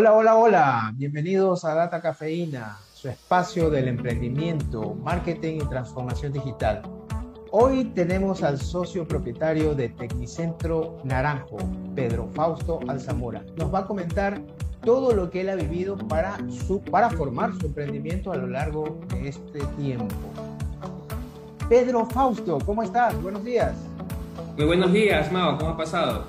Hola, hola, hola. Bienvenidos a Data Cafeína, su espacio del emprendimiento, marketing y transformación digital. Hoy tenemos al socio propietario de Tecnicentro Naranjo, Pedro Fausto Alzamora. Nos va a comentar todo lo que él ha vivido para, su, para formar su emprendimiento a lo largo de este tiempo. Pedro Fausto, ¿cómo estás? Buenos días. Muy buenos días, Mao. ¿Cómo ha pasado?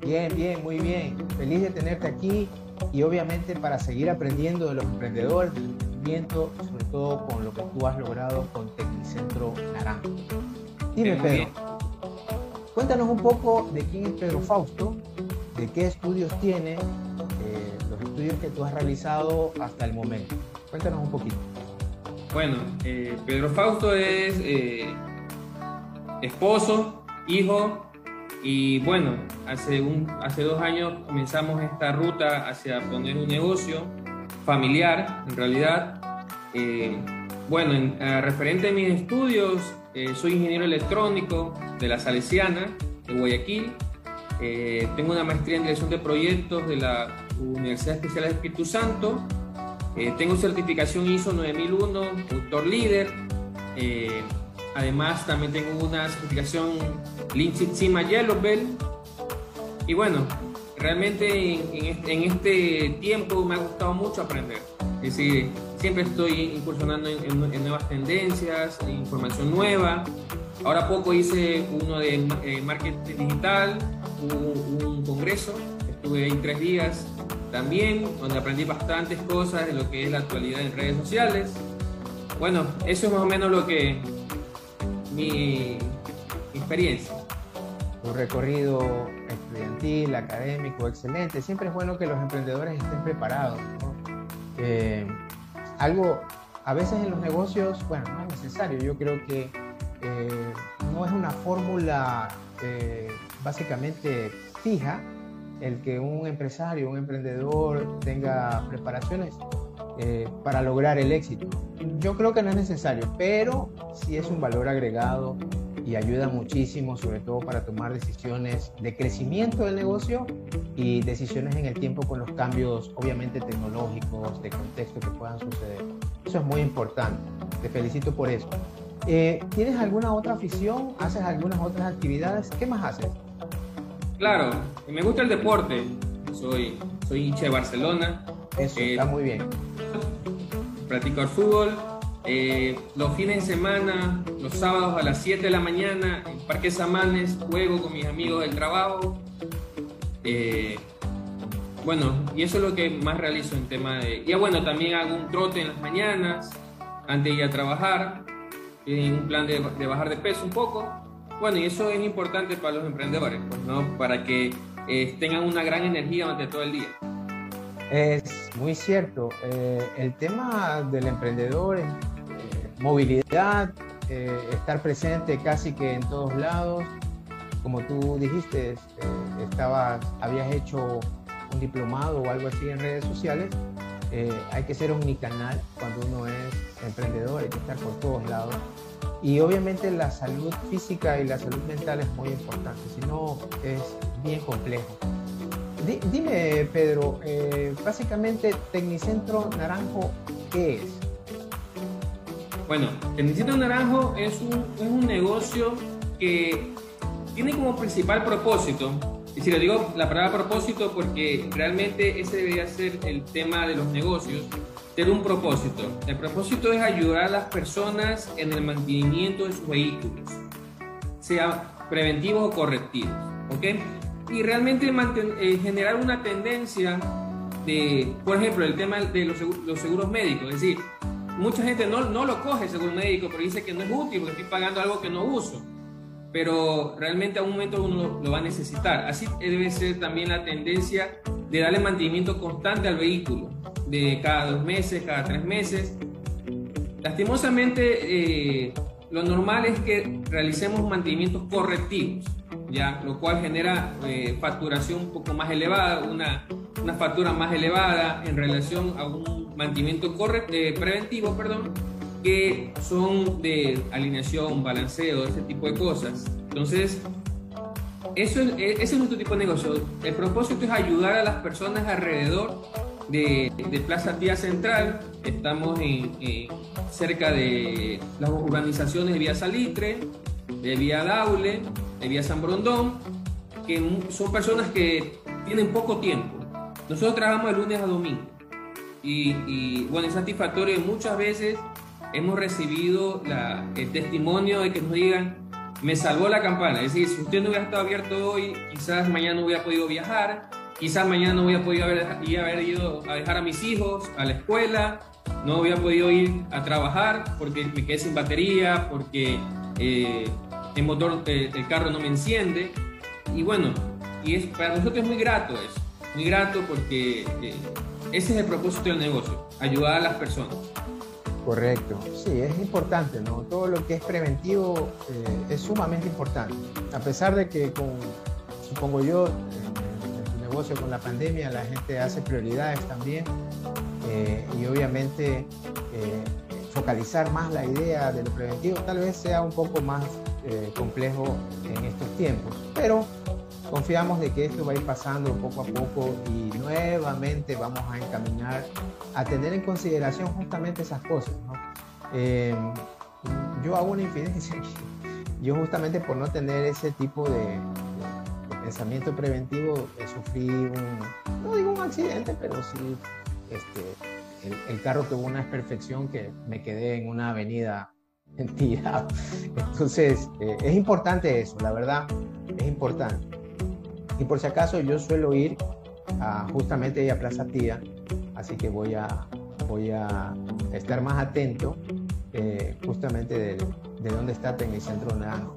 Bien, bien, muy bien. Feliz de tenerte aquí y obviamente para seguir aprendiendo de los emprendedores, del emprendimiento, sobre todo con lo que tú has logrado con Tecnicentro Naranjo. Dime, Pedro, cuéntanos un poco de quién es Pedro Fausto, de qué estudios tiene, eh, los estudios que tú has realizado hasta el momento. Cuéntanos un poquito. Bueno, eh, Pedro Fausto es eh, esposo, hijo, y bueno, hace, un, hace dos años comenzamos esta ruta hacia poner un negocio familiar, en realidad. Eh, bueno, en, referente a mis estudios, eh, soy ingeniero electrónico de la Salesiana, de Guayaquil. Eh, tengo una maestría en dirección de proyectos de la Universidad Especial de Espíritu Santo. tengo certificación ISO 9001, autor líder. Además, también tengo una certificación Sigma Yellow Belt. Y bueno, realmente en, este, tiempo me ha gustado mucho aprender. Es decir, siempre estoy incursionando en, nuevas tendencias, en información nueva. Ahora poco hice uno de eh, marketing digital, un, un congreso, estuve ahí tres días también, donde aprendí bastantes cosas de lo que es la actualidad en redes sociales. Bueno, eso es más o menos lo que, mi experiencia. Un recorrido estudiantil, académico, excelente. Siempre es bueno que los emprendedores estén preparados. algo, a veces en los negocios, bueno, no es necesario. Yo creo que eh, no es una fórmula eh, básicamente fija el que un empresario, un emprendedor tenga preparaciones eh, para lograr el éxito. Yo creo que no es necesario, pero sí es un valor agregado y ayuda muchísimo, sobre todo para tomar decisiones de crecimiento del negocio y decisiones en el tiempo con los cambios, obviamente tecnológicos, de contexto que puedan suceder. Eso es muy importante. Te felicito por eso. Eh, ¿Tienes alguna otra afición? ¿Haces algunas otras actividades? ¿Qué más haces? Claro, me gusta el deporte. Soy, soy hincha de Barcelona. Eso, está muy bien practico el fútbol. Eh, los fines de semana, los sábados a las 7 de la mañana, en Parque Samanes, juego con mis amigos del trabajo. Eh, bueno, y eso es lo que más realizo en tema de... Y bueno, también hago un trote en las mañanas, antes de ir a trabajar, en un plan de, bajar de peso un poco. Bueno, y eso es importante para los emprendedores, pues, ¿no? Para que eh, tengan una gran energía durante todo el día. Es muy cierto. Eh, el tema del emprendedor, eh, movilidad, eh, estar presente casi que en todos lados. Como tú dijiste, estabas, habías hecho un diplomado o algo así en redes sociales. hay que ser omnicanal cuando uno es emprendedor, hay que estar por todos lados. Y obviamente la salud física y la salud mental es muy importante, si no es bien complejo dime, Pedro, eh, básicamente Tecnicentro Naranjo, ¿qué es? Bueno, Tecnicentro Naranjo es un, es un negocio que tiene como principal propósito, y si lo digo la palabra propósito porque realmente ese debería ser el tema de los negocios, tener un propósito. El propósito es ayudar a las personas en el mantenimiento de sus vehículos, sea preventivos o correctivos. ¿ok? y realmente eh, generar una tendencia de, por ejemplo, el tema de los, seguros, médicos. Es decir, mucha gente no, no lo coge seguro médico, pero dice que no es útil porque estoy pagando algo que no uso. Pero realmente a un momento uno lo, va a necesitar. Así debe ser también la tendencia de darle mantenimiento constante al vehículo, de cada dos meses, cada tres meses. Lastimosamente, eh, lo normal es que realicemos mantenimientos correctivos ya, lo cual genera eh, facturación un poco más elevada, una, una, factura más elevada en relación a un mantenimiento eh, preventivo, perdón, que son de alineación, balanceo, ese tipo de cosas. Entonces, eso es, e, ese es nuestro tipo de negocio. El propósito es ayudar a las personas alrededor de, Plaza Tía Central, estamos en, cerca de las urbanizaciones de Vía Salitre, de Vía Daule, de Vía San Brondón, que son personas que tienen poco tiempo. Nosotros trabajamos de lunes a domingo y, bueno, es satisfactorio muchas veces hemos recibido el testimonio de que nos digan, me salvó la campana. Es decir, si usted no hubiera estado abierto hoy, quizás mañana no hubiera podido viajar, quizás mañana no hubiera podido haber, haber ido a dejar a mis hijos a la escuela, no hubiera podido ir a trabajar porque me quedé sin batería, porque eh, el motor del carro no me enciende. Y bueno, y es, para nosotros es muy grato eso, muy grato porque eh, ese es el propósito del negocio, ayudar a las personas. Correcto, sí, es importante, ¿no? Todo lo que es preventivo eh, es sumamente importante. A pesar de que con, supongo yo, el negocio con la pandemia la gente hace prioridades también eh, y obviamente eh, focalizar más la idea de lo preventivo tal vez sea un poco más complejo en estos tiempos, pero Confiamos de que esto va a ir pasando poco a poco y nuevamente vamos a encaminar a tener en consideración justamente esas cosas. Eh, yo hago una infidencia. Yo justamente por no tener ese tipo de, pensamiento preventivo sufrí un, no digo un accidente, pero sí este, el, carro tuvo una desperfección que me quedé en una avenida. Entonces, eh, es importante eso, la verdad, es importante. Y por si acaso yo suelo ir a, justamente a Plaza Tía, así que voy a, voy a estar más atento eh, justamente de, de, dónde está Tecnicentro Naranjo.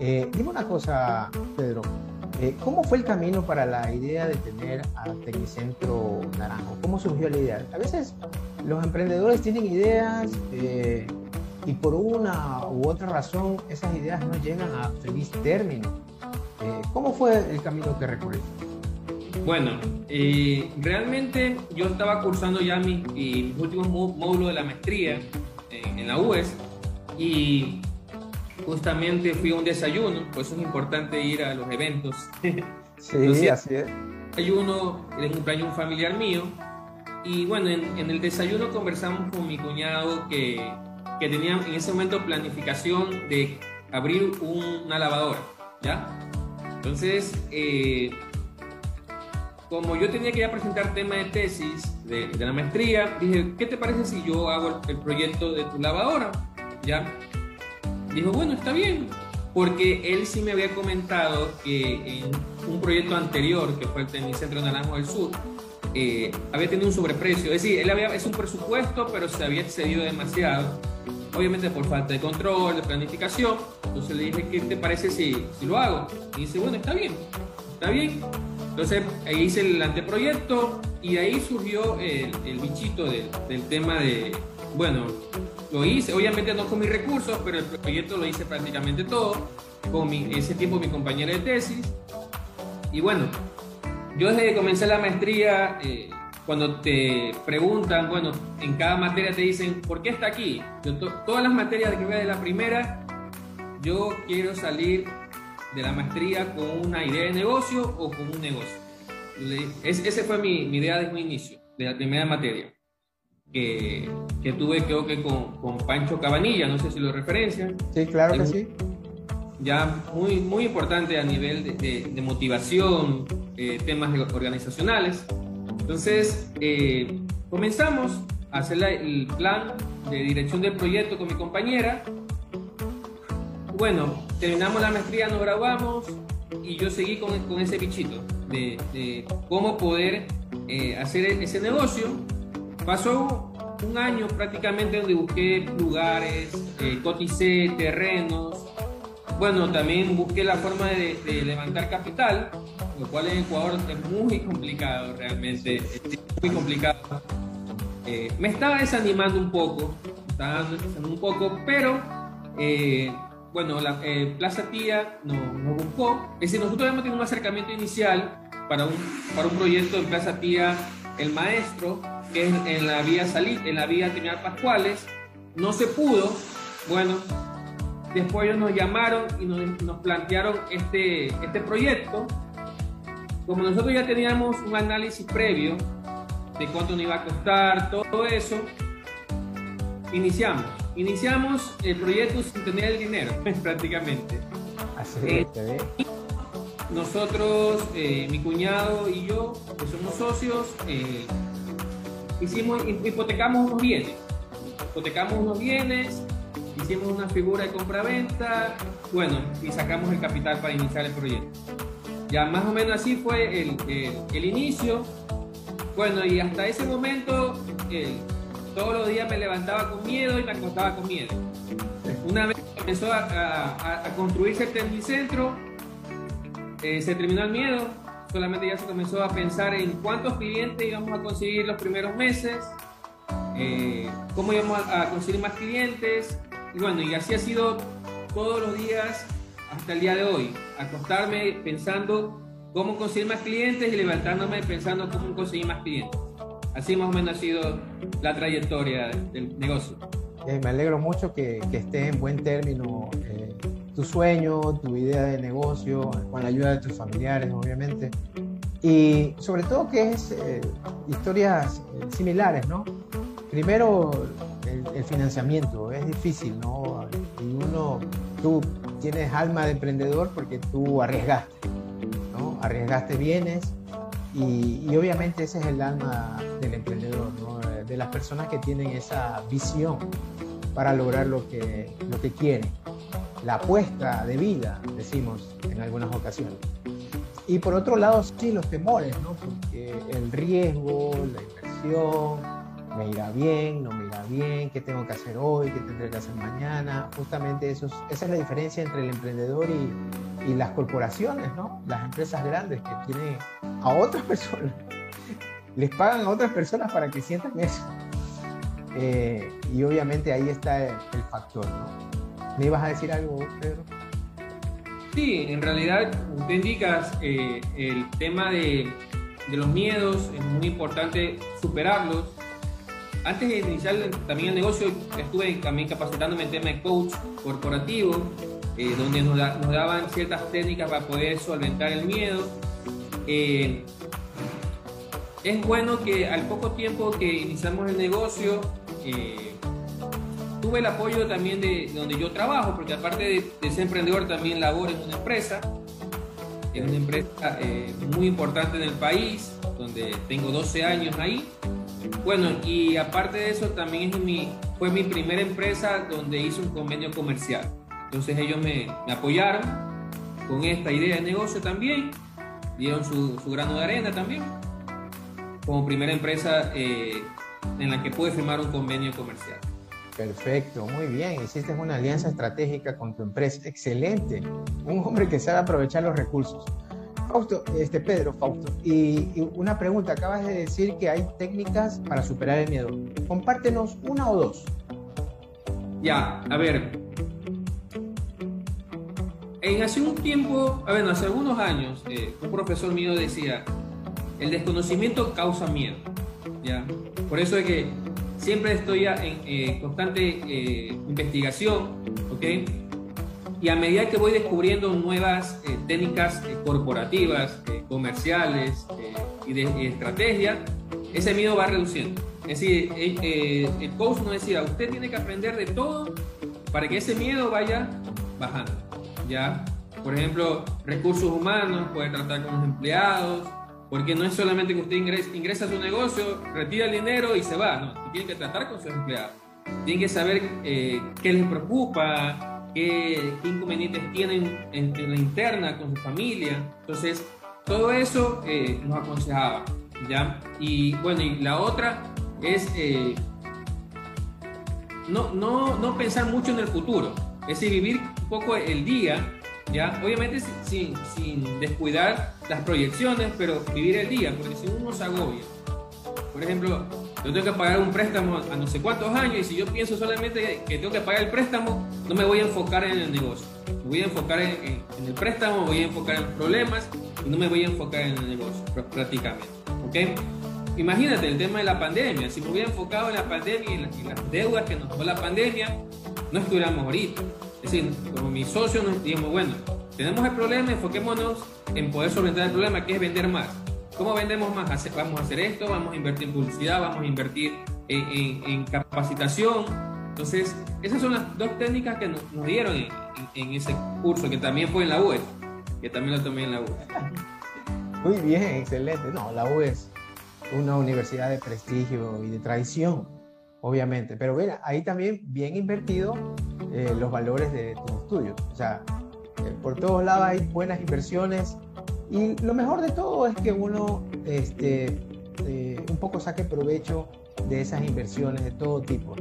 Eh, dime una cosa, Pedro, eh, ¿cómo fue el camino para la idea de tener a Tecnicentro Naranjo? ¿Cómo surgió la idea? A veces los emprendedores tienen ideas eh, y por una u otra razón esas ideas no llegan a feliz término. Eh, ¿Cómo fue el camino que recorriste? Bueno, eh, realmente yo estaba cursando ya mis, últimos módulos de la maestría en, la UES y justamente fui a un desayuno, pues es importante ir a los eventos. Sí, así es. Desayuno, un cumpleaños un familiar mío y bueno, en, en, el desayuno conversamos con mi cuñado que, que tenía en ese momento planificación de abrir una lavadora, ¿ya? Entonces, eh, como yo tenía que ya presentar tema de tesis de, la maestría, dije, ¿qué te parece si yo hago el, proyecto de tu lavadora? ¿Ya? Dijo, bueno, está bien, porque él sí me había comentado que en un proyecto anterior, que fue el Centro Naranjo del Sur, eh, había tenido un sobreprecio. Es decir, él había, es un presupuesto, pero se había excedido demasiado obviamente por falta de control, de planificación. Entonces le dije, ¿qué te parece si, si lo hago? Y dice, bueno, está bien, está bien. Entonces ahí hice el anteproyecto y ahí surgió el bichito del tema de, bueno, lo hice, obviamente no con mis recursos, pero el proyecto lo hice prácticamente todo, con mi, ese tiempo mi compañera de tesis. Y bueno, yo desde que comencé la maestría, eh, cuando te preguntan, bueno, en cada materia te dicen, ¿por qué está aquí? todas las materias que vea de la primera, yo quiero salir de la maestría con una idea de negocio o con un negocio. Es, ese fue mi, mi, idea desde un inicio, de la primera materia, que, que tuve creo que con, con, Pancho Cabanilla, no sé si lo referencian. Sí, claro que sí. Ya muy, muy importante a nivel de, de, motivación, eh, temas organizacionales. Entonces, eh, comenzamos a hacer el plan de dirección del proyecto con mi compañera. Bueno, terminamos la maestría, nos graduamos y yo seguí con, con ese bichito de, cómo poder eh, hacer ese negocio. Pasó un año prácticamente donde busqué lugares, eh, coticé terrenos. Bueno, también busqué la forma de, de levantar capital lo cual en Ecuador es muy complicado realmente, es muy complicado. Eh, me estaba desanimando un poco, estaba desanimando un poco, pero eh, bueno, la eh, Plaza Tía nos, buscó, es decir, nosotros habíamos tenido un acercamiento inicial para un, para un proyecto en Plaza Tía El Maestro, que es en la vía Salir, en la vía Terminal Pascuales, no se pudo, bueno, después ellos nos llamaron y nos, nos plantearon este, este proyecto como nosotros ya teníamos un análisis previo de cuánto nos iba a costar, todo eso, iniciamos. Iniciamos el proyecto sin tener el dinero, prácticamente. Así es, eh, nosotros, eh, mi cuñado y yo, que somos socios, eh, hicimos, hipotecamos unos bienes. Hipotecamos unos bienes, hicimos una figura de compra-venta, bueno, y sacamos el capital para iniciar el proyecto. Ya más o menos así fue el, el, inicio. Bueno, y hasta ese momento, todos los días me levantaba con miedo y me acostaba con miedo. Una vez comenzó a, a, construirse el Tecnicentro, eh, se terminó el miedo, solamente ya se comenzó a pensar en cuántos clientes íbamos a conseguir los primeros meses, eh, cómo íbamos a, conseguir más clientes, y bueno, y así ha sido todos los días hasta el día de hoy, acostarme pensando cómo conseguir más clientes y levantándome pensando cómo conseguir más clientes. Así más o menos ha sido la trayectoria del negocio. Eh, me alegro mucho que, que, esté en buen término tu sueño, tu idea de negocio, con la ayuda de tus familiares, obviamente. Y sobre todo que es eh, historias similares, ¿no? Primero, el, financiamiento, es difícil, ¿no? Y uno, tú tienes alma de emprendedor porque tú arriesgaste, ¿no? Arriesgaste bienes y, y obviamente ese es el alma del emprendedor, ¿no? De las personas que tienen esa visión para lograr lo que, lo que quieren la apuesta de vida, decimos en algunas ocasiones. Y por otro lado, sí, los temores, ¿no? Porque el riesgo, la inversión, me irá bien, no me irá bien, qué tengo que hacer hoy, qué tendré que hacer mañana. Justamente eso esa es la diferencia entre el emprendedor y, y, las corporaciones, ¿no? Las empresas grandes que tienen a otras personas, les pagan a otras personas para que sientan eso. Eh, y obviamente ahí está el, el factor, ¿no? ¿Me ibas a decir algo, Pedro? Sí, en realidad, usted indicas eh, el tema de, los miedos, es muy importante superarlos. Antes de iniciar también el negocio, estuve también capacitándome en tema de coach corporativo, eh, donde nos, nos, daban ciertas técnicas para poder solventar el miedo. Eh, es bueno que al poco tiempo que iniciamos el negocio, tuve el apoyo también de, donde yo trabajo, porque aparte de, ser emprendedor también laboro en una empresa, en una empresa eh, muy importante en el país, donde tengo 12 años ahí. Bueno, y aparte de eso también es fue mi primera empresa donde hice un convenio comercial. Entonces ellos me, me apoyaron con esta idea de negocio también, dieron su, su grano de arena también, como primera empresa eh, en la que pude firmar un convenio comercial. Perfecto, muy bien. Hiciste una alianza estratégica con tu empresa. Excelente. Un hombre que sabe aprovechar los recursos. Fausto, este Pedro, Fausto, y, una pregunta, acabas de decir que hay técnicas para superar el miedo. Compártenos una o dos. Ya, a ver. En hace un tiempo, ver, hace algunos años, eh, un profesor mío decía, el desconocimiento causa miedo. ¿ya? Por eso es que siempre estoy en eh, constante eh, investigación, ¿ok? Y a medida que voy descubriendo nuevas eh, técnicas corporativas, comerciales y de estrategia, ese miedo va reduciendo. Es decir, el coach nos decía, usted tiene que aprender de todo para que ese miedo vaya bajando, ¿ya? Por ejemplo, recursos humanos, puede tratar con los empleados, porque no es solamente que usted ingresa, a su negocio, retira el dinero y se va, no, tiene que tratar con sus empleados. Tiene que saber eh, qué les preocupa, qué, inconvenientes tienen en, la interna con su familia. Entonces, todo eso eh, nos aconsejaba, ¿ya? Y bueno, y la otra es eh, no, no, no pensar mucho en el futuro, es decir, vivir un poco el día ¿ya? Obviamente sin, sin, descuidar las proyecciones, pero vivir el día, porque si uno se agobia, por ejemplo, yo tengo que pagar un préstamo a no sé cuántos años y si yo pienso solamente que tengo que pagar el préstamo, no me voy a enfocar en el negocio. Me voy a enfocar en, el préstamo, voy a enfocar en problemas y no me voy a enfocar en el negocio prácticamente. ¿ok? Imagínate el tema de la pandemia. Si me hubiera enfocado en la pandemia y las, las deudas que nos dejó la pandemia, no estuviéramos ahorita. Es decir, como mis socios nos dijimos, bueno, tenemos el problema, enfoquémonos en poder solventar el problema, que es vender más. ¿cómo vendemos más? Vamos a hacer esto, vamos a invertir en publicidad, vamos a invertir en, capacitación. Entonces, esas son las dos técnicas que nos, dieron en, ese curso, que también fue en la UE, que también lo tomé en la UE. Muy bien, excelente. No, la UE es una universidad de prestigio y de tradición, obviamente. Pero mira, ahí también bien invertido eh, los valores de tus estudios. O sea, eh, por todos lados hay buenas inversiones y lo mejor de todo es que uno este, eh, un poco saque provecho de esas inversiones de todo tipo.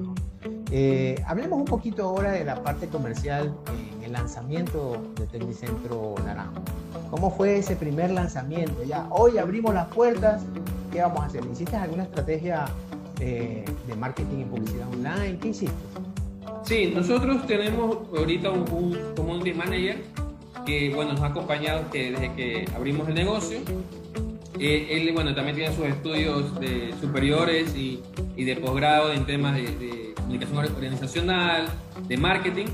hablemos un poquito ahora de la parte comercial en el lanzamiento de Tecnicentro Naranjo. ¿Cómo fue ese primer lanzamiento? Ya hoy abrimos las puertas, ¿qué vamos a hacer? ¿Hiciste alguna estrategia de marketing y publicidad online? ¿Qué hiciste? Sí, nosotros tenemos ahorita un, community manager que bueno, nos ha acompañado desde que abrimos el negocio. Eh, él bueno, también tiene sus estudios de superiores y, y de posgrado en temas de, comunicación organizacional, de marketing.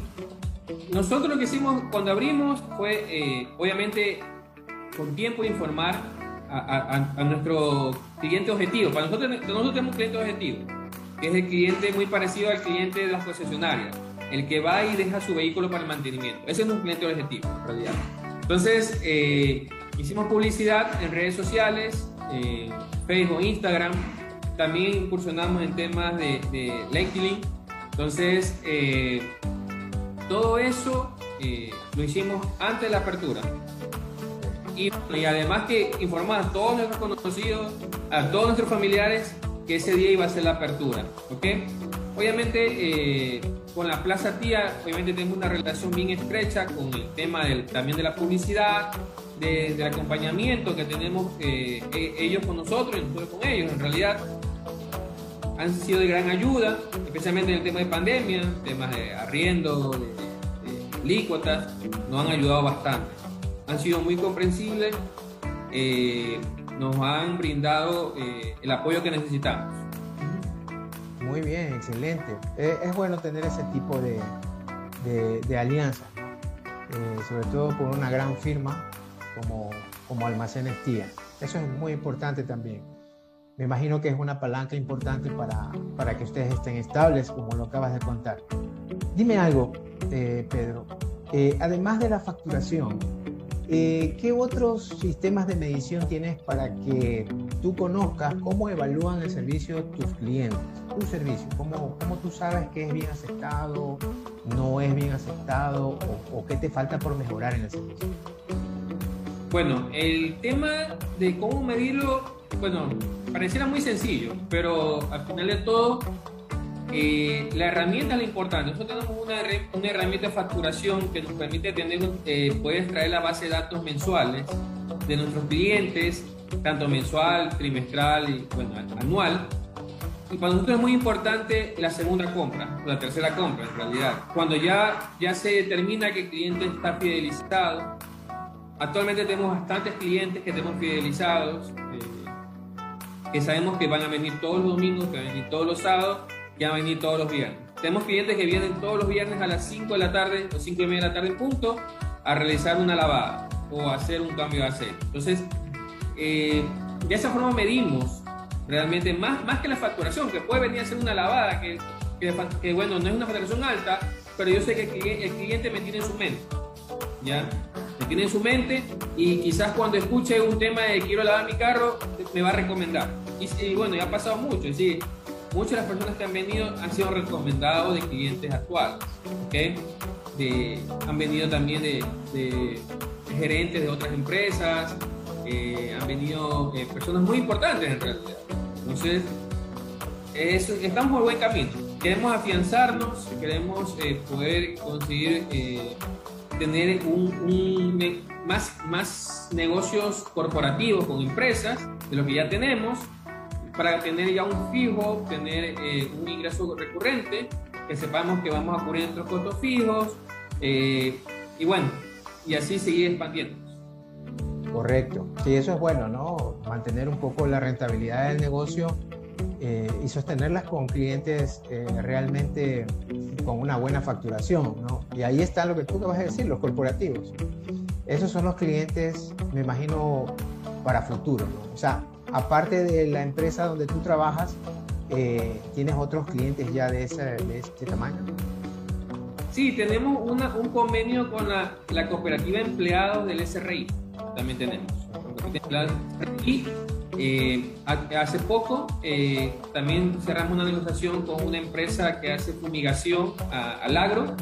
Nosotros lo que hicimos cuando abrimos fue, eh, obviamente, con tiempo informar a, a, a, nuestro cliente objetivo. Para nosotros, tenemos un cliente objetivo que es el cliente muy parecido al cliente de las concesionarias, el que va y deja su vehículo para el mantenimiento. Ese es un cliente objetivo, en realidad. Entonces, eh, hicimos publicidad en redes sociales, eh, Facebook, Instagram. También incursionamos en temas de, de. Entonces, eh, todo eso eh, lo hicimos antes de la apertura. Y, y, además que informar a todos nuestros conocidos, a todos nuestros familiares que ese día iba a ser la apertura, ¿ok? Obviamente eh, con la Plaza Tía, obviamente tenemos una relación bien estrecha con el tema del, también de la publicidad, del acompañamiento que tenemos eh, e, ellos con nosotros y nosotros con ellos. En realidad han sido de gran ayuda, especialmente en el tema de pandemia, temas de arriendo, de, de, nos han ayudado bastante. Han sido muy comprensibles. Eh, nos han brindado eh, el apoyo que necesitamos. Muy bien, excelente. Eh, es bueno tener ese tipo de, de, alianza, eh, sobre todo con una gran firma como, como Almacenes Tía. Eso es muy importante también. Me imagino que es una palanca importante para, para que ustedes estén estables, como lo acabas de contar. Dime algo, Pedro. además de la facturación, eh, ¿Qué otros sistemas de medición tienes para que tú conozcas cómo evalúan el servicio tus clientes? Tu servicio, ¿cómo, cómo tú sabes que es bien aceptado, no es bien aceptado o, qué te falta por mejorar en el servicio? Bueno, el tema de cómo medirlo, bueno, pareciera muy sencillo, pero al final de todo eh, la herramienta es la importante. Nosotros tenemos una, una, herramienta de facturación que nos permite tener, eh, poder traer la base de datos mensuales de nuestros clientes, tanto mensual, trimestral y bueno, anual. Y para nosotros es muy importante la segunda compra, la tercera compra en realidad. Cuando ya, ya se determina que el cliente está fidelizado, actualmente tenemos bastantes clientes que tenemos fidelizados, eh, que sabemos que van a venir todos los domingos, que van a venir todos los sábados ya van a venir todos los viernes. Tenemos clientes que vienen todos los viernes a las 5 de la tarde o 5 y media de la tarde en punto a realizar una lavada o hacer un cambio de aceite. Entonces, eh, de esa forma medimos realmente más, más que la facturación, que puede venir a ser una lavada, que, que, bueno, no es una facturación alta, pero yo sé que el cliente me tiene en su mente. ¿Ya? Me tiene en su mente y quizás cuando escuche un tema de quiero lavar mi carro, me va a recomendar. Y, y bueno, ya ha pasado mucho. Es decir, muchas de las personas que han venido han sido recomendados de clientes actuales, ¿okay? de, han venido también de, gerentes de otras empresas, eh, han venido eh, personas muy importantes en realidad. Entonces, eso, estamos por buen camino. Queremos afianzarnos, queremos eh, poder conseguir tener un, más, más negocios corporativos con empresas de lo que ya tenemos para tener ya un fijo, tener eh, un ingreso recurrente, que sepamos que vamos a cubrir nuestros costos fijos eh, y bueno, y así seguir expandiendo. Correcto, sí, eso es bueno, ¿no? Mantener un poco la rentabilidad del negocio eh, y sostenerlas con clientes realmente con una buena facturación, ¿no? Y ahí está lo que tú vas a decir, los corporativos. Esos son los clientes, me imagino, para futuro. O sea, aparte de la empresa donde tú trabajas, eh, ¿tienes otros clientes ya de, ese, de este tamaño? Sí, tenemos un convenio con la, cooperativa empleados del SRI. También tenemos. Y eh, hace poco eh, también cerramos una negociación con una empresa que hace fumigación al agro.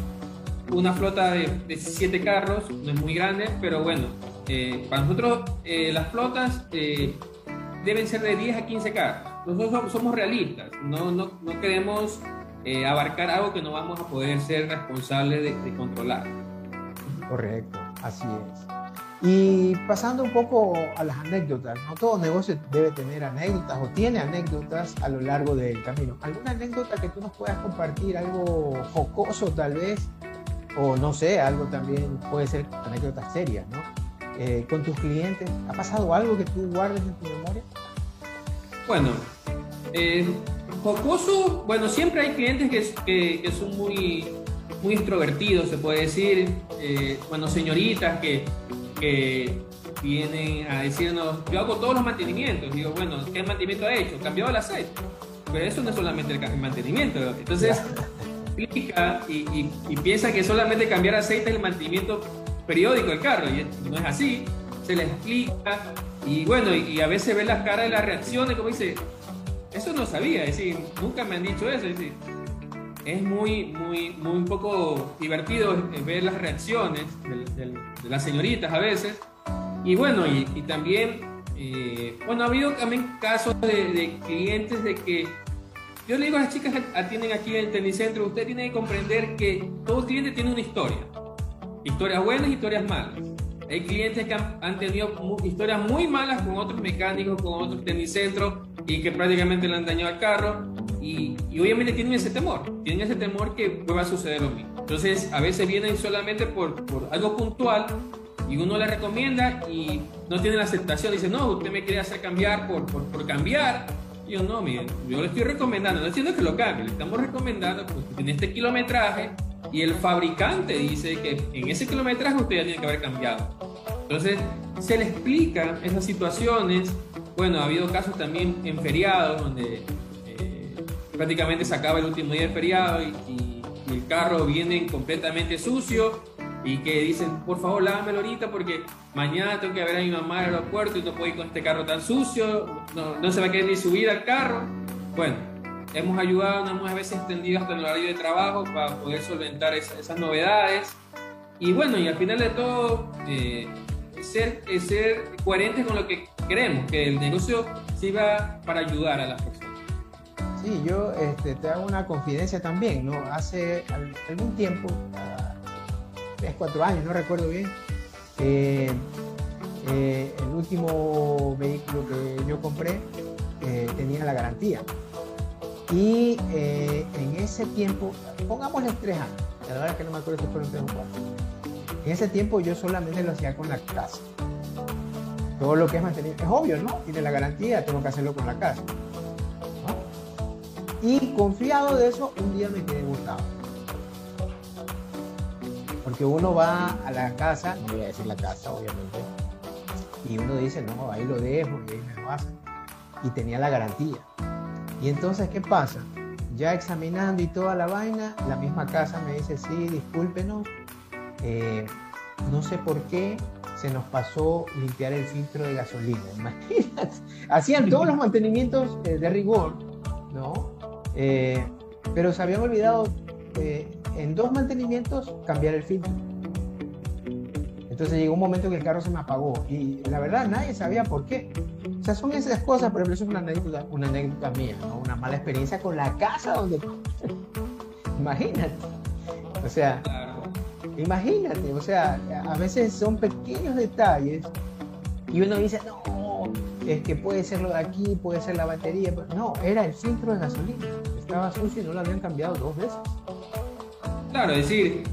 Una flota de, de, siete carros, no es muy grande, pero bueno, eh, para nosotros las flotas deben ser de 10 a 15 carros. Nosotros somos realistas, no, no, no queremos abarcar algo que no vamos a poder ser responsables de, de controlar. Correcto, así es. Y pasando un poco a las anécdotas, no todo negocio debe tener anécdotas o tiene anécdotas a lo largo del camino. ¿Alguna anécdota que tú nos puedas compartir, algo jocoso tal vez? O no sé, algo también puede ser anécdotas serias, ¿no? Eh, con tus clientes, ¿ha pasado algo que tú guardes en tu memoria? Bueno, eh, jocoso, bueno, siempre hay clientes que, que, son muy, muy extrovertidos, se puede decir. Eh, bueno, señoritas que que vienen a decirnos, yo hago todos los mantenimientos. Digo, bueno, ¿qué mantenimiento ha hecho? Cambiado el aceite. Pero eso no es solamente el mantenimiento. Entonces, explica y, piensa que solamente cambiar aceite es el mantenimiento periódico del carro. Y no es así. Se le explica. Y bueno, y, a veces ve las caras de las reacciones, como dice, eso no sabía. Es decir, nunca me han dicho eso. Es decir, es muy, muy, muy poco divertido ver las reacciones de, las señoritas a veces. Y bueno, y, también, eh, bueno, ha habido también casos de, clientes de que yo le digo a las chicas que atienden aquí en el tenicentro, usted tiene que comprender que todo cliente tiene una historia. Historias buenas y historias malas. Hay clientes que han, tenido historias muy malas con otros mecánicos, con otros tenicentros y que prácticamente le han dañado el carro y, obviamente tienen ese temor, tienen ese temor que pueda suceder lo mismo. Entonces a veces vienen solamente por, por algo puntual y uno le recomienda y no tiene la aceptación, dice, no, usted me quiere hacer cambiar por, por, por cambiar. Y yo, no, miren, yo le estoy recomendando, no diciendo que lo cambie, le estamos recomendando porque tiene este kilometraje y el fabricante dice que en ese kilometraje usted ya tiene que haber cambiado. Entonces, se le explican esas situaciones. Bueno, ha habido casos también en feriados donde eh, prácticamente se acaba el último día de feriado y, el carro viene completamente sucio y que dicen, por favor, lávamelo ahorita porque mañana tengo que ver a mi mamá al aeropuerto y no puedo ir con este carro tan sucio, no, no se va a querer ni subir al carro. Bueno, hemos ayudado, nos hemos a veces extendido hasta el horario de trabajo para poder solventar esas, novedades. Y bueno, y al final de todo, eh, ser, eh, ser coherentes con lo que queremos, que el negocio sirva para ayudar a las personas. Sí, yo este, te hago una confidencia también. Hace algún tiempo, tres, cuatro años, no recuerdo bien, eh, el último vehículo que yo compré tenía la garantía. Y eh, en ese tiempo, pongámosle tres años, la verdad es que no me acuerdo si fueron tres o cuatro. En ese tiempo yo solamente lo hacía con la casa. Todo lo que es mantenimiento, es obvio, ¿no? Tiene la garantía, tengo que hacerlo con la casa. Y confiado de eso, un día me quedé gustado. Porque uno va a la casa, no voy a decir la casa, obviamente, y uno dice, no, ahí lo dejo y ahí me lo hacen. Y tenía la garantía. Y entonces, ¿qué pasa? Ya examinando y toda la vaina, la misma casa me dice, sí, discúlpenos, eh, no sé por qué se nos pasó limpiar el filtro de gasolina. Imagínate, hacían todos los mantenimientos eh, de rigor, ¿no? Eh, pero se habían olvidado en dos mantenimientos cambiar el filtro. Entonces llegó un momento que el carro se me apagó y la verdad nadie sabía por qué. O sea, son esas cosas, por ejemplo, eso es una anécdota, una anécdota mía, ¿no? Una mala experiencia con la casa donde... imagínate. O sea, imagínate, o sea, a veces son pequeños detalles y uno dice, no, es que puede ser lo de aquí, puede ser la batería. No, era el filtro de gasolina. Estaba sucio y no lo habían cambiado dos veces. Claro, es decir,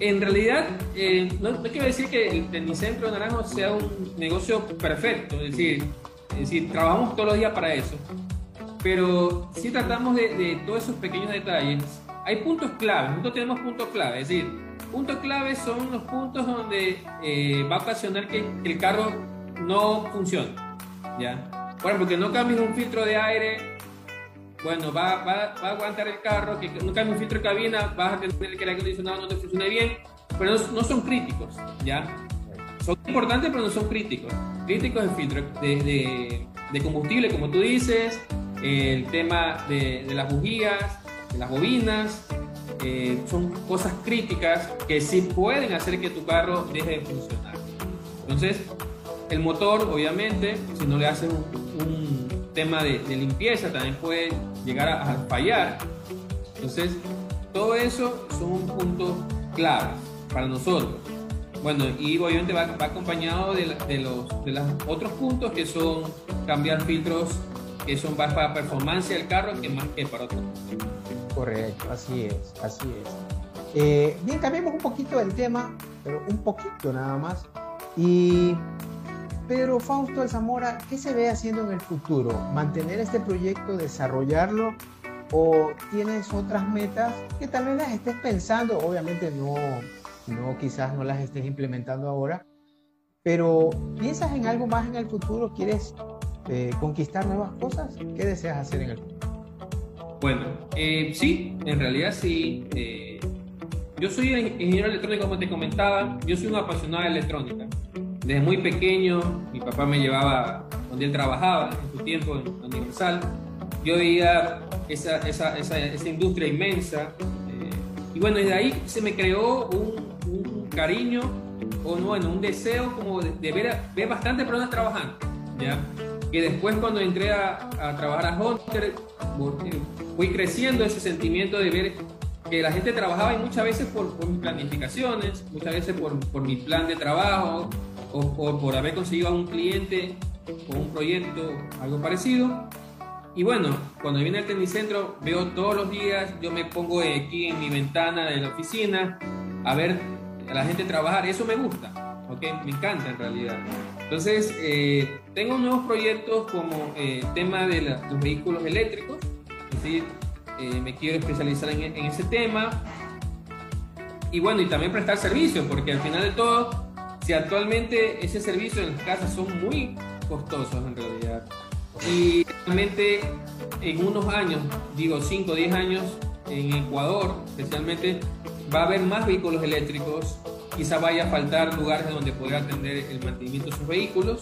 en realidad, eh, no, no, quiero decir que el Tecnicentro de Naranjo sea un negocio perfecto, es decir, es decir, trabajamos todos los días para eso. Pero si tratamos de, todos esos pequeños detalles. Hay puntos clave, nosotros tenemos puntos clave. Es decir, puntos clave son los puntos donde eh, va a ocasionar que el carro no funciona. ¿ya? Bueno, porque no cambies un filtro de aire, bueno, va, va, va a aguantar el carro, que no cambies un filtro de cabina, vas a tener que el aire acondicionado no te funcione bien, pero no, no son críticos, ¿ya? Son importantes, pero no son críticos. Críticos el filtro de, de, combustible, como tú dices, el tema de, de las bujías, de las bobinas, eh, son cosas críticas que sí pueden hacer que tu carro deje de funcionar. Entonces, el motor, obviamente, si no le haces un, tema de, limpieza, también puede llegar a, fallar. Entonces, todo eso son puntos claves para nosotros. Bueno, y obviamente va, acompañado de, los, de los otros puntos que son cambiar filtros que son más para performance del carro que más que para otros. Correcto, así es, así es. Eh, bien, cambiemos un poquito del tema, pero un poquito nada más. Y Pedro Fausto Zamora, ¿qué se ve haciendo en el futuro? ¿Mantener este proyecto, desarrollarlo? ¿O tienes otras metas que tal vez las estés pensando? Obviamente no, no quizás no las estés implementando ahora, pero ¿piensas en algo más en el futuro? ¿Quieres eh, conquistar nuevas cosas? ¿Qué deseas hacer en el futuro? Bueno, eh, sí, en realidad sí. Eh, yo soy ingeniero electrónico, como te comentaba, yo soy un apasionado de electrónica desde muy pequeño, mi papá me llevaba donde él trabajaba en su tiempo en Universal. Yo veía esa, esa, esa, esa industria inmensa. Eh, y bueno, desde ahí se me creó un, un cariño o no, bueno, un deseo como de, ver, ver bastante personas trabajando. ¿ya? Que después cuando entré a, a trabajar a Hunter, eh, fui creciendo ese sentimiento de ver que la gente trabajaba y muchas veces por, por mis planificaciones, muchas veces por, por mi plan de trabajo, o, por haber conseguido a un cliente o un proyecto, algo parecido. Y bueno, cuando viene al Tecnicentro veo todos los días, yo me pongo aquí en mi ventana de la oficina a ver a la gente trabajar, eso me gusta, ¿okay? me encanta en realidad. Entonces, eh, tengo nuevos proyectos como el eh, tema de los vehículos eléctricos, es decir, eh, me quiero especializar en, en ese tema. Y bueno, y también prestar servicios, porque al final de todo, si actualmente ese servicio en las casas son muy costosos en realidad. Y realmente en unos años, digo 5 o 10 años, en Ecuador especialmente, va a haber más vehículos eléctricos, quizá vaya a faltar lugares donde poder atender el mantenimiento de sus vehículos.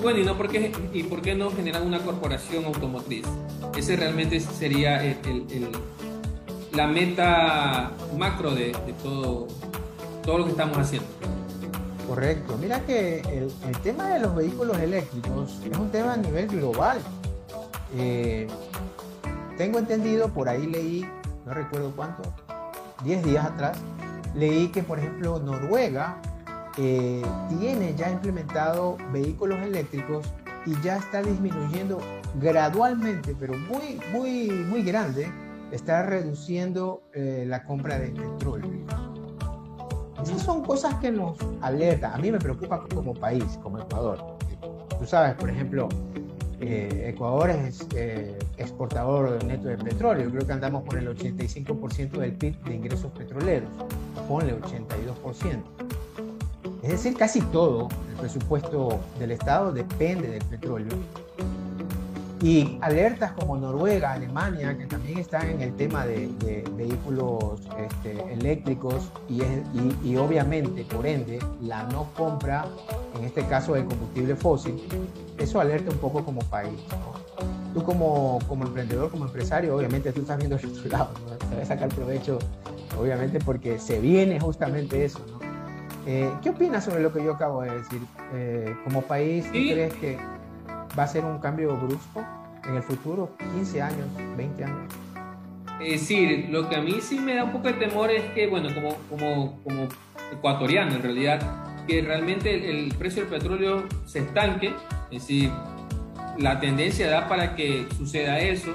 Bueno, y, no porque, y por qué no generar una corporación automotriz. Ese realmente sería la meta macro de todo, todo lo que estamos haciendo. Correcto. Mira que el, tema de los vehículos eléctricos es un tema a nivel global. Eh, tengo entendido, por ahí leí, no recuerdo cuánto, 10 días atrás, leí que, por ejemplo, Noruega eh, tiene ya implementado vehículos eléctricos y ya está disminuyendo gradualmente, pero muy, muy, muy grande, está reduciendo eh, la compra de petróleo. Esas son cosas que nos alertan. A mí me preocupa como país, como Ecuador. Tú sabes, por ejemplo, eh, Ecuador es eh, exportador neto de petróleo. Creo que andamos por el 85% del PIB de ingresos petroleros. Ponle 82%. Es decir, casi todo el presupuesto del Estado depende del petróleo. Y alertas como Noruega, Alemania, que también están en el tema de, vehículos este, eléctricos y, y, obviamente, por ende, la no compra, en este caso del combustible fósil, eso alerta un poco como país. Tú como, como emprendedor, como empresario, obviamente tú estás viendo el otro lado, ¿no? te vas a sacar provecho, obviamente, porque se viene justamente eso. ¿no? Eh, ¿Qué opinas sobre lo que yo acabo de decir? Eh, como país, ¿tú crees que va a ser un cambio brusco en el futuro, 15 años, 20 años. Es decir, lo que a mí sí me da un poco de temor es que, bueno, como, como, como ecuatoriano en realidad, que realmente el, precio del petróleo se estanque, es decir, la tendencia da para que suceda eso.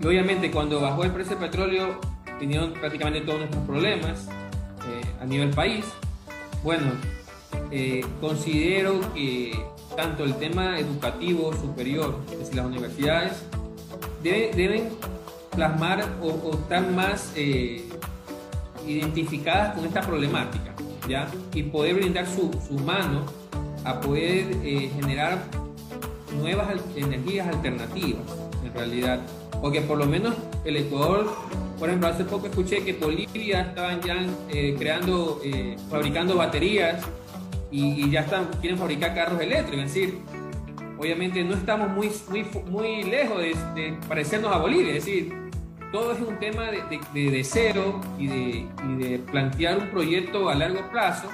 Y obviamente cuando bajó el precio del petróleo vinieron prácticamente todos nuestros problemas eh, a nivel país. Bueno, eh, considero que tanto el tema educativo superior, es decir, las universidades, deben plasmar o, estar más eh, identificadas con esta problemática, ¿ya? Y poder brindar su, mano a poder eh, generar nuevas energías alternativas, en realidad. Porque por lo menos el Ecuador, por ejemplo, hace poco escuché que Bolivia estaban ya eh, creando, fabricando baterías y, ya están, quieren fabricar carros eléctricos. Es decir, obviamente no estamos muy, muy, muy lejos de, parecernos a Bolivia. Es decir, todo es un tema de, de, de cero y de, y de plantear un proyecto a largo plazo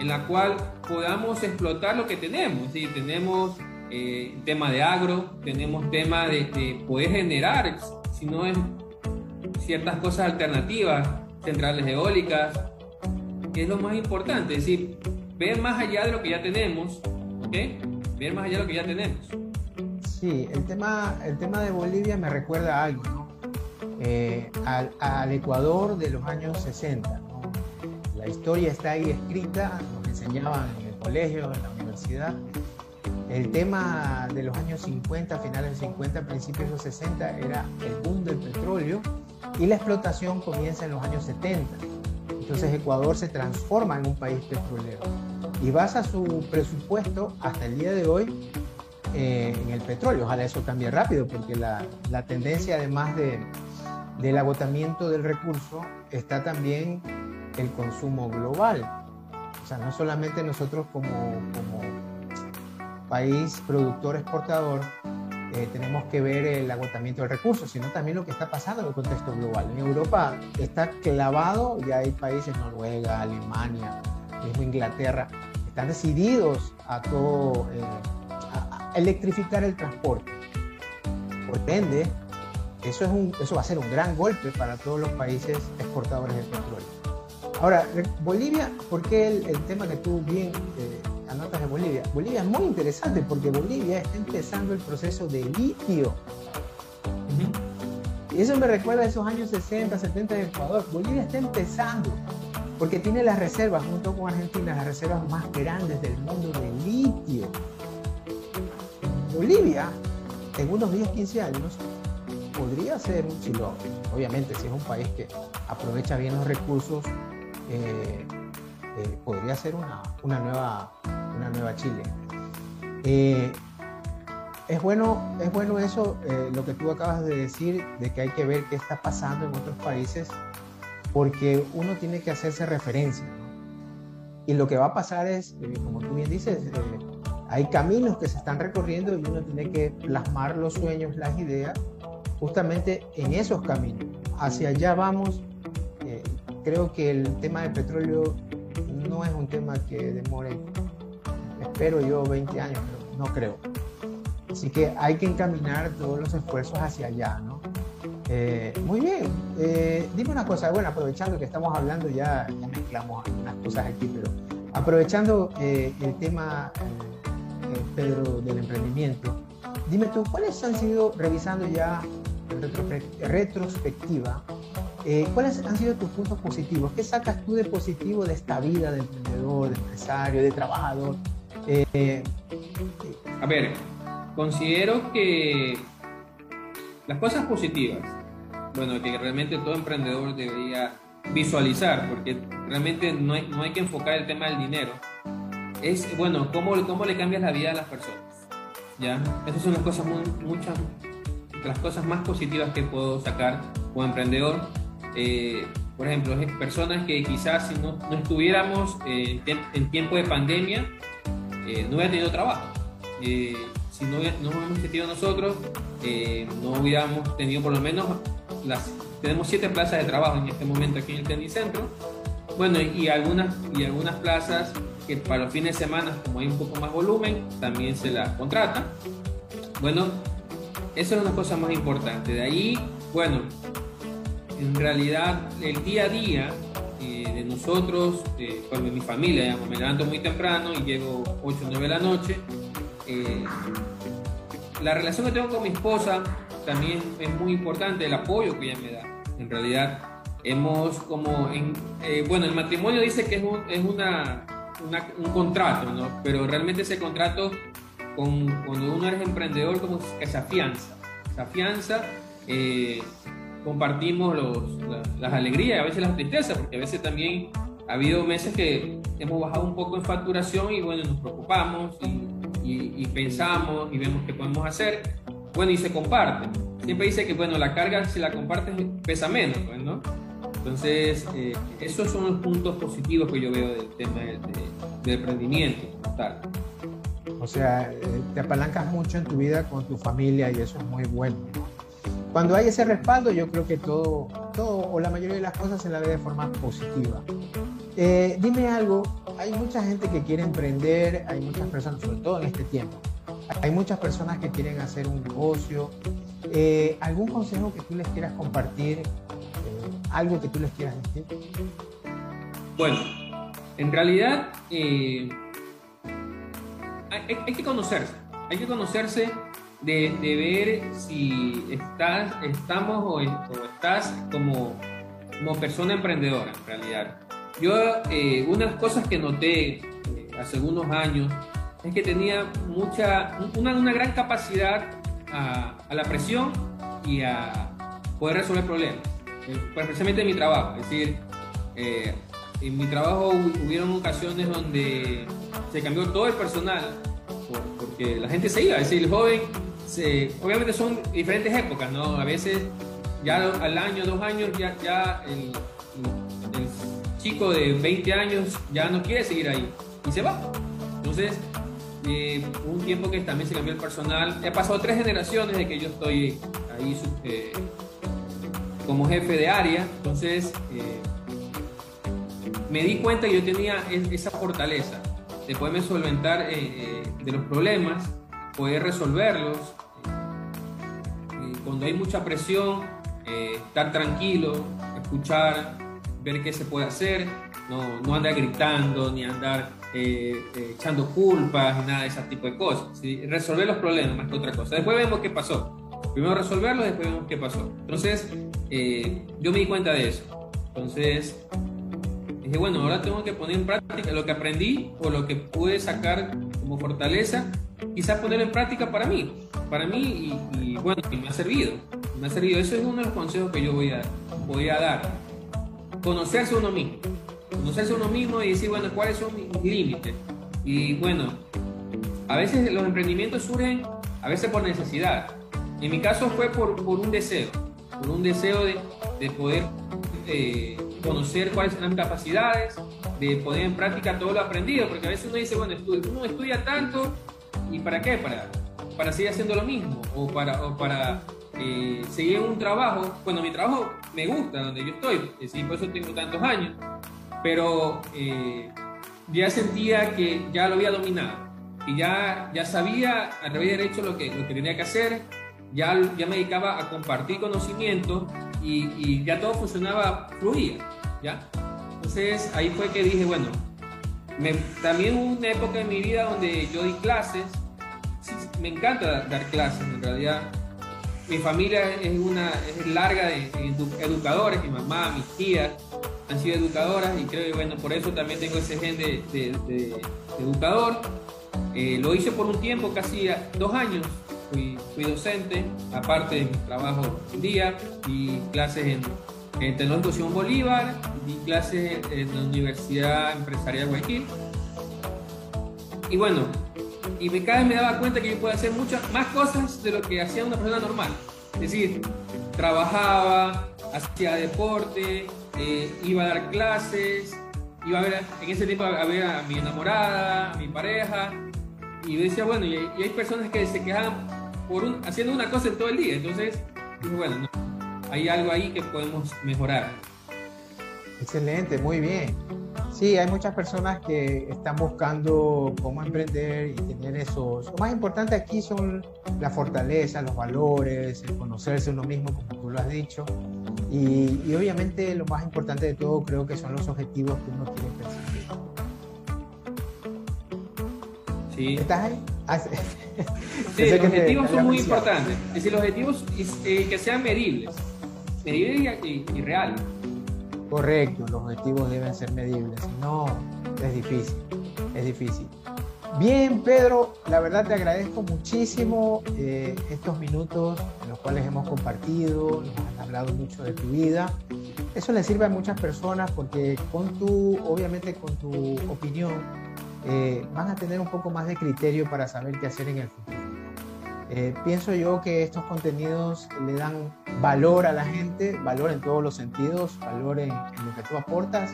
en la cual podamos explotar lo que tenemos. ¿sí? Tenemos eh, tema de agro, tenemos tema de, poder generar, si no es ciertas cosas alternativas, centrales eólicas, que es lo más importante, es decir, ver más allá de lo que ya tenemos, ¿ok? Ver más allá de lo que ya tenemos. Sí, el tema, el tema de Bolivia me recuerda a algo, ¿no? Eh, al, al, Ecuador de los años 60. La historia está ahí escrita, nos enseñaban en el colegio, en la universidad, el tema de los años 50, finales de 50, principios de los 60 era el boom del petróleo y la explotación comienza en los años 70. Entonces Ecuador se transforma en un país petrolero y basa su presupuesto hasta el día de hoy eh, en el petróleo. Ojalá eso cambie rápido porque la, la tendencia además de, del agotamiento del recurso está también el consumo global. O sea, no solamente nosotros como, como país productor exportador, eh, tenemos que ver el agotamiento del recurso, sino también lo que está pasando en el contexto global. En Europa está clavado, ya hay países, Noruega, Alemania, mismo Inglaterra, están decididos a todo, eh, a electrificar el transporte. Por ende, eso, es un, eso va a ser un gran golpe para todos los países exportadores de petróleo. Ahora, Bolivia, ¿por qué el, tema que tú bien eh, notas de Bolivia. Bolivia es muy interesante porque Bolivia está empezando el proceso de litio. Y eso me recuerda a esos años 60, 70 de Ecuador. Bolivia está empezando porque tiene las reservas, junto con Argentina, las reservas más grandes del mundo de litio. Bolivia, en unos 10, 15 años, podría ser, si lo, obviamente, si es un país que aprovecha bien los recursos, eh, eh, podría ser una, una nueva una nueva Chile. Eh, es bueno, es bueno eso, lo que tú acabas de decir, de que hay que ver qué está pasando en otros países, porque uno tiene que hacerse referencia. Y lo que va a pasar es, eh, como tú bien dices, hay caminos que se están recorriendo y uno tiene que plasmar los sueños, las ideas, justamente en esos caminos. Hacia allá vamos. creo que el tema del petróleo no es un tema que demore espero yo 20 años, pero no creo. Así que hay que encaminar todos los esfuerzos hacia allá, ¿no? Eh, muy bien, eh, dime una cosa, bueno, aprovechando que estamos hablando, ya, ya mezclamos algunas cosas aquí, pero aprovechando eh, el tema, Pedro, del emprendimiento, dime tú, ¿cuáles han sido, revisando ya en retrospectiva, ¿cuáles han sido tus puntos positivos? ¿Qué sacas tú de positivo de esta vida de emprendedor, de empresario, de trabajador? A ver, considero que las cosas positivas, bueno, que realmente todo emprendedor debería visualizar, porque realmente no hay, no hay que enfocar el tema del dinero, es, bueno, cómo, cómo le cambias la vida a las personas. ¿Ya? Esas son las cosas, muy, muchas, las cosas más positivas que puedo sacar como emprendedor. Eh, por ejemplo, personas que quizás si no, no estuviéramos eh, en tiempo de pandemia, eh, no hubiera tenido trabajo. Eh, si no, no hubiéramos tenido nosotros, eh, no hubiéramos tenido por lo menos las... Tenemos siete plazas de trabajo en este momento aquí en el Tenis Centro. Bueno, y algunas, y algunas plazas que para los fines de semana, como hay un poco más volumen, también se las contrata. Bueno, eso es una cosa más importante. De ahí, bueno, en realidad el día a día de nosotros, eh, de mi familia, me levanto muy temprano y llego 8 o 9 de la noche. Eh, la relación que tengo con mi esposa también es muy importante, el apoyo que ella me da. En realidad, hemos como, en, eh, bueno, el matrimonio dice que es un, es una, un contrato, ¿no? Pero realmente ese contrato, con, cuando uno es emprendedor, como que se afianza. Se afianza compartimos los, las alegrías y a veces las tristezas, porque a veces también ha habido meses que hemos bajado un poco en facturación y bueno, nos preocupamos y, pensamos y vemos qué podemos hacer. Bueno, y se comparte. Siempre dice que bueno, la carga si la compartes pesa menos, pues, ¿no? Entonces, eh, esos son los puntos positivos que yo veo del tema del, emprendimiento. Tal. O sea, eh, te apalancas mucho en tu vida con tu familia y eso es muy bueno. Cuando hay ese respaldo, yo creo que todo, todo o la mayoría de las cosas se la ve de forma positiva. Eh, dime algo, hay mucha gente que quiere emprender, hay muchas personas, sobre todo en este tiempo, hay muchas personas que quieren hacer un negocio. Eh, ¿Algún consejo que tú les quieras compartir? ¿Algo que tú les quieras decir? Bueno, en realidad hay, que conocerse, hay que conocerse de, ver si estás, estamos o, estás como, como persona emprendedora en realidad. Yo, eh, una de las cosas que noté eh, hace algunos años es que tenía mucha, una, una gran capacidad a, a, la presión y a poder resolver problemas, eh, especialmente en mi trabajo. Es decir, en mi trabajo hubieron ocasiones donde se cambió todo el personal porque la gente se iba, es decir, el joven, se, obviamente son diferentes épocas, ¿no? A veces ya al año, dos años, ya, ya el, chico de 20 años ya no quiere seguir ahí y se va. Entonces, eh, un tiempo que también se cambió el personal. He pasado tres generaciones de que yo estoy ahí eh, como jefe de área. Entonces, eh, me di cuenta que yo tenía esa fortaleza de poderme solventar eh, de los problemas, poder resolverlos. Cuando hay mucha presión, estar tranquilo, escuchar, ver qué se puede hacer, no, no andar gritando ni andar echando culpas ni nada de ese tipo de cosas. Resolver los problemas más que otra cosa. Después vemos qué pasó. Primero resolverlo, después vemos qué pasó. Entonces, yo me di cuenta de eso. Entonces, dije, bueno, ahora tengo que poner en práctica lo que aprendí o lo que pude sacar como fortaleza, quizás ponerlo en práctica para mí, para mí y, bueno, y me ha servido, me ha servido. Eso es uno de los consejos que yo voy a, voy a dar. Conocerse uno mismo, conocerse uno mismo y decir, bueno, cuáles son mis límites. Y bueno, a veces los emprendimientos surgen, a veces por necesidad. En mi caso fue por, por un deseo, por un deseo de, de poder... Eh, conocer cuáles son las capacidades, de poner en práctica todo lo aprendido, porque a veces uno dice, bueno, uno estudia tanto, ¿y para qué? Para, para seguir haciendo lo mismo, o para, o para eh, seguir un trabajo. Bueno, mi trabajo me gusta, donde yo estoy, sí, por eso tengo tantos años, pero eh, ya sentía que ya lo había dominado, y ya, ya sabía a través de derecho lo que, lo que tenía que hacer, ya, ya me dedicaba a compartir conocimiento y, ya todo funcionaba, fluía, ¿ya? Entonces ahí fue que dije, bueno, también hubo una época en mi vida donde yo di clases, me encanta dar, clases en realidad. Mi familia es una es larga de, educadores, mi mamá, mis tías han sido educadoras y creo que bueno, por eso también tengo ese gen de, educador. Eh, lo hice por un tiempo, casi dos años, fui, docente, aparte de mi trabajo día, y clases en, en Tecnológico Bolívar, di clases en la Universidad Empresarial Guayaquil. Y bueno, y me cada vez me daba cuenta que yo podía hacer muchas más cosas de lo que hacía una persona normal. Es decir, trabajaba, hacía deporte, eh, iba a dar clases, iba a ver, en ese tiempo a ver a mi enamorada, a mi pareja, y decía, bueno, y hay, personas que se quejan haciendo una cosa en todo el día. Entonces, bueno, hay algo ahí que podemos mejorar. Excelente, muy bien. Sí, hay muchas personas que están buscando cómo emprender y tener esos. Lo más importante aquí son la fortaleza, los valores, el conocerse uno mismo, como tú lo has dicho. Y, y obviamente lo más importante de todo creo que son los objetivos que uno quiere perseguir. Sí. ¿Estás ahí? Ah, sí, los objetivos son muy importantes. Es decir, los objetivos eh, que sean medibles, medibles y, reales. Correcto, los objetivos deben ser medibles, si no, es difícil, es difícil. Bien, Pedro, la verdad te agradezco muchísimo eh, estos minutos en los cuales hemos compartido, nos has hablado mucho de tu vida. Eso le sirve a muchas personas porque con tu, obviamente con tu opinión, eh, van a tener un poco más de criterio para saber qué hacer en el futuro. Eh, pienso yo que estos contenidos le dan valor a la gente, valor en todos los sentidos, valor en, en lo que tú aportas,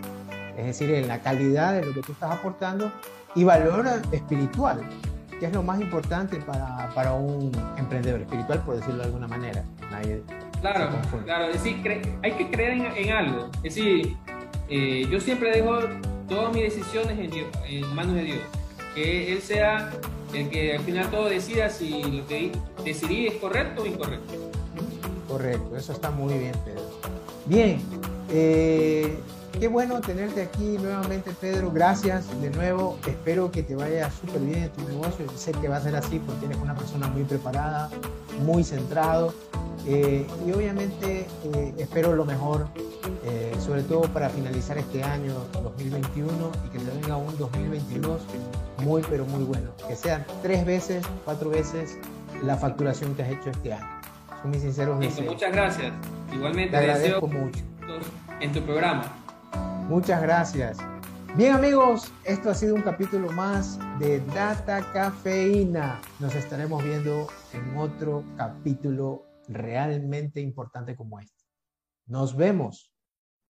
es decir, en la calidad de lo que tú estás aportando y valor espiritual, que es lo más importante para, para un emprendedor espiritual, por decirlo de alguna manera. claro, claro, es decir, hay que creer en, en algo. Es decir, eh, yo siempre dejo todas mis decisiones en, en manos de Dios. Que Él sea el que al final todo decida si lo que decidí es correcto o incorrecto. Correcto, eso está muy bien, Pedro. Bien, eh, Qué bueno tenerte aquí nuevamente, Pedro. Gracias de nuevo. Espero que te vaya súper bien en tu negocio. Sé que va a ser así porque eres una persona muy preparada, muy centrado. Eh, y obviamente eh, espero lo mejor, eh, sobre todo para finalizar este año 2021 y que te venga un 2022 muy, pero muy bueno. Que sean tres veces, cuatro veces la facturación que has hecho este año. Son mis sinceros deseos. Muchas gracias. Igualmente, te agradezco mucho. En tu programa. Muchas gracias. Bien amigos, esto ha sido un capítulo más de Data Cafeína. Nos estaremos viendo en otro capítulo realmente importante como este. Nos vemos.